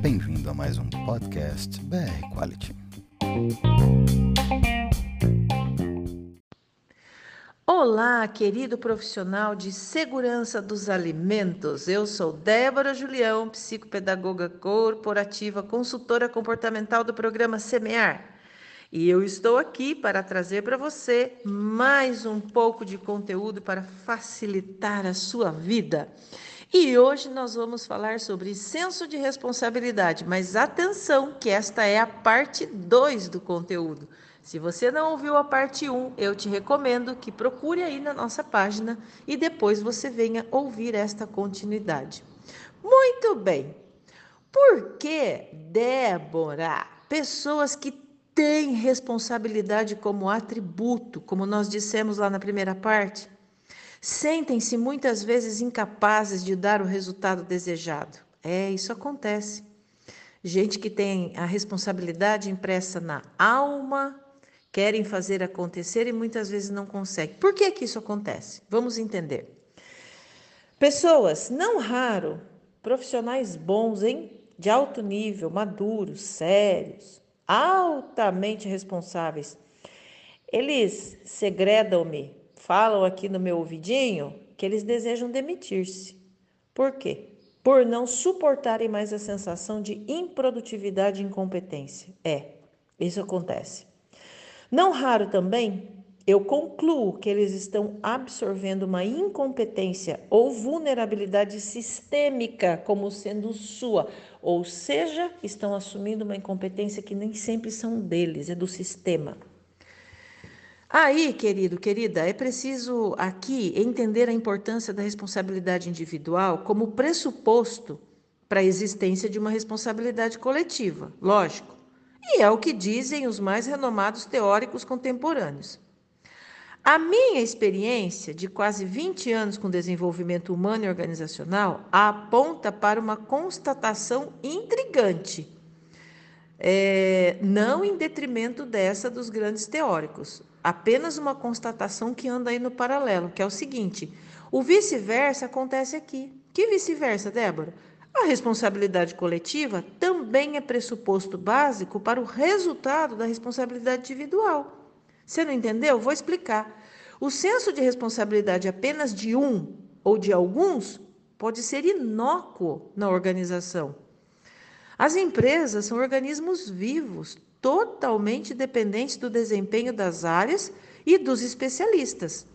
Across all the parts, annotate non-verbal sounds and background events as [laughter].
Bem-vindo a mais um podcast BR Quality. Olá, querido profissional de segurança dos alimentos. Eu sou Débora Julião, psicopedagoga corporativa, consultora comportamental do programa Semear. E eu estou aqui para trazer para você mais um pouco de conteúdo para facilitar a sua vida. E hoje nós vamos falar sobre senso de responsabilidade, mas atenção que esta é a parte 2 do conteúdo. Se você não ouviu a parte 1, um, eu te recomendo que procure aí na nossa página e depois você venha ouvir esta continuidade. Muito bem. Por que, Débora, pessoas que tem responsabilidade como atributo, como nós dissemos lá na primeira parte, sentem-se muitas vezes incapazes de dar o resultado desejado. É, isso acontece. Gente que tem a responsabilidade impressa na alma, querem fazer acontecer e muitas vezes não conseguem. Por que que isso acontece? Vamos entender. Pessoas, não raro, profissionais bons, hein? De alto nível, maduros, sérios, altamente responsáveis. Eles segredam-me, falam aqui no meu ouvidinho que eles desejam demitir-se. Por quê? Por não suportarem mais a sensação de improdutividade e incompetência. É, isso acontece. Não raro também, eu concluo que eles estão absorvendo uma incompetência ou vulnerabilidade sistêmica como sendo sua, ou seja, estão assumindo uma incompetência que nem sempre são deles, é do sistema. Aí, querido, querida, é preciso aqui entender a importância da responsabilidade individual como pressuposto para a existência de uma responsabilidade coletiva, lógico. E é o que dizem os mais renomados teóricos contemporâneos. A minha experiência de quase 20 anos com desenvolvimento humano e organizacional aponta para uma constatação intrigante, é, não em detrimento dessa dos grandes teóricos, apenas uma constatação que anda aí no paralelo, que é o seguinte: o vice-versa acontece aqui. Que vice-versa, Débora? A responsabilidade coletiva também é pressuposto básico para o resultado da responsabilidade individual. Você não entendeu? Vou explicar. O senso de responsabilidade apenas de um ou de alguns pode ser inócuo na organização. As empresas são organismos vivos, totalmente dependentes do desempenho das áreas e dos especialistas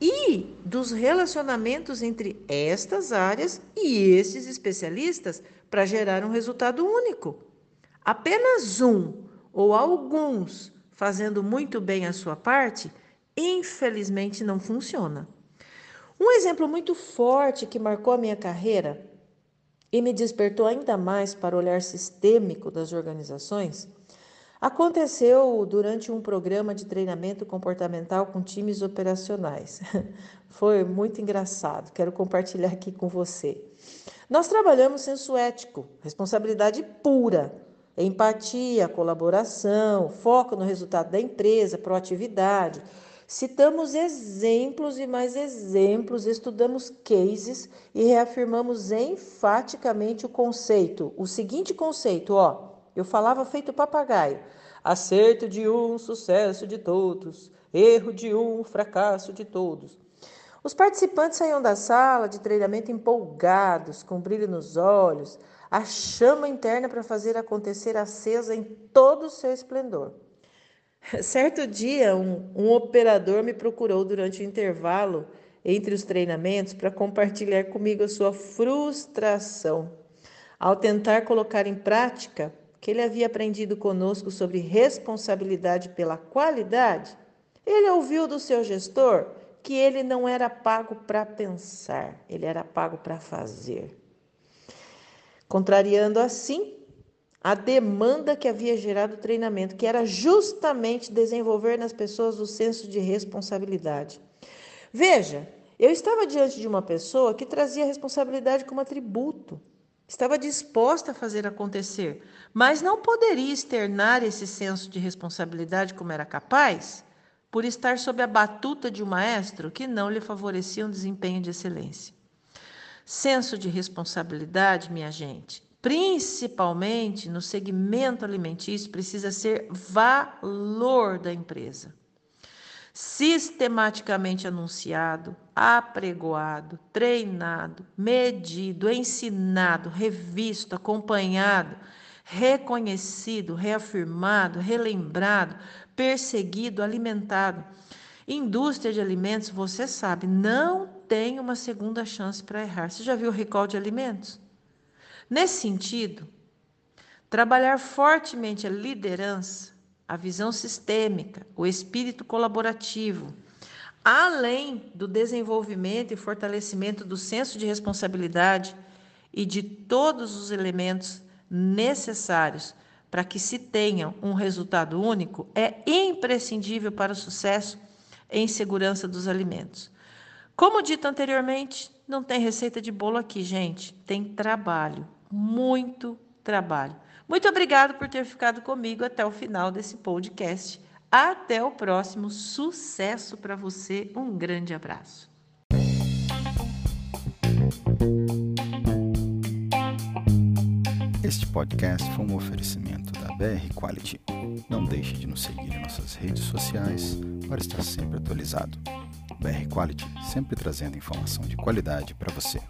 e dos relacionamentos entre estas áreas e esses especialistas para gerar um resultado único. Apenas um ou alguns fazendo muito bem a sua parte, infelizmente não funciona. Um exemplo muito forte que marcou a minha carreira e me despertou ainda mais para o olhar sistêmico das organizações aconteceu durante um programa de treinamento comportamental com times operacionais. [laughs] Foi muito engraçado, quero compartilhar aqui com você. Nós trabalhamos senso ético, responsabilidade pura empatia, colaboração, foco no resultado da empresa, proatividade. Citamos exemplos e mais exemplos, estudamos cases e reafirmamos enfaticamente o conceito. O seguinte conceito, ó, eu falava feito papagaio. Acerto de um, sucesso de todos. Erro de um, fracasso de todos. Os participantes saíam da sala de treinamento empolgados, com brilho nos olhos, a chama interna para fazer acontecer acesa em todo o seu esplendor. Certo dia, um, um operador me procurou durante o intervalo entre os treinamentos para compartilhar comigo a sua frustração ao tentar colocar em prática que ele havia aprendido conosco sobre responsabilidade pela qualidade. Ele ouviu do seu gestor que ele não era pago para pensar, ele era pago para fazer contrariando assim a demanda que havia gerado o treinamento, que era justamente desenvolver nas pessoas o senso de responsabilidade. Veja, eu estava diante de uma pessoa que trazia responsabilidade como atributo, estava disposta a fazer acontecer, mas não poderia externar esse senso de responsabilidade como era capaz, por estar sob a batuta de um maestro que não lhe favorecia um desempenho de excelência. Senso de responsabilidade, minha gente, principalmente no segmento alimentício, precisa ser valor da empresa. Sistematicamente anunciado, apregoado, treinado, medido, ensinado, revisto, acompanhado, reconhecido, reafirmado, relembrado, perseguido, alimentado. Indústria de alimentos, você sabe, não tem uma segunda chance para errar. Você já viu o recall de alimentos? Nesse sentido, trabalhar fortemente a liderança, a visão sistêmica, o espírito colaborativo, além do desenvolvimento e fortalecimento do senso de responsabilidade e de todos os elementos necessários para que se tenha um resultado único, é imprescindível para o sucesso em segurança dos alimentos. Como dito anteriormente, não tem receita de bolo aqui, gente. Tem trabalho muito trabalho. Muito obrigado por ter ficado comigo até o final desse podcast. Até o próximo. Sucesso para você. Um grande abraço. Este podcast foi um oferecimento da BR Quality. Não deixe de nos seguir em nossas redes sociais para estar sempre atualizado. BR Quality, sempre trazendo informação de qualidade para você.